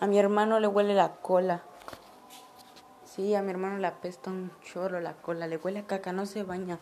A mi hermano le huele la cola. Sí, a mi hermano le apesta un chorro la cola. Le huele a caca, no se baña.